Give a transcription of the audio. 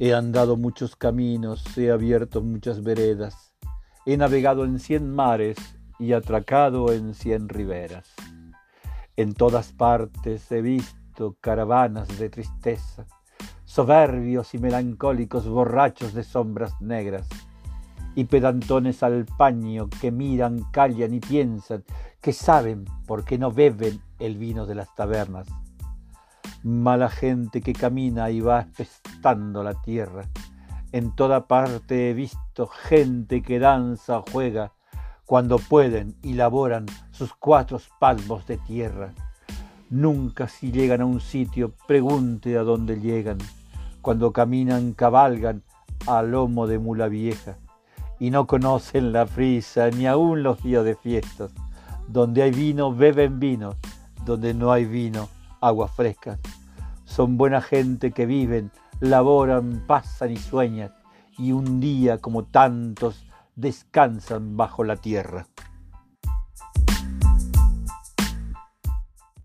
He andado muchos caminos, he abierto muchas veredas, he navegado en cien mares y atracado en cien riberas. En todas partes he visto caravanas de tristeza, soberbios y melancólicos borrachos de sombras negras, y pedantones al paño que miran, callan y piensan, que saben por qué no beben el vino de las tabernas mala gente que camina y va espestando la tierra. En toda parte he visto gente que danza o juega cuando pueden y laboran sus cuatro palmos de tierra. Nunca si llegan a un sitio pregunte a dónde llegan. Cuando caminan cabalgan a lomo de mula vieja y no conocen la frisa ni aun los días de fiestas. Donde hay vino beben vino, donde no hay vino agua fresca. Son buena gente que viven, laboran, pasan y sueñan, y un día como tantos descansan bajo la tierra.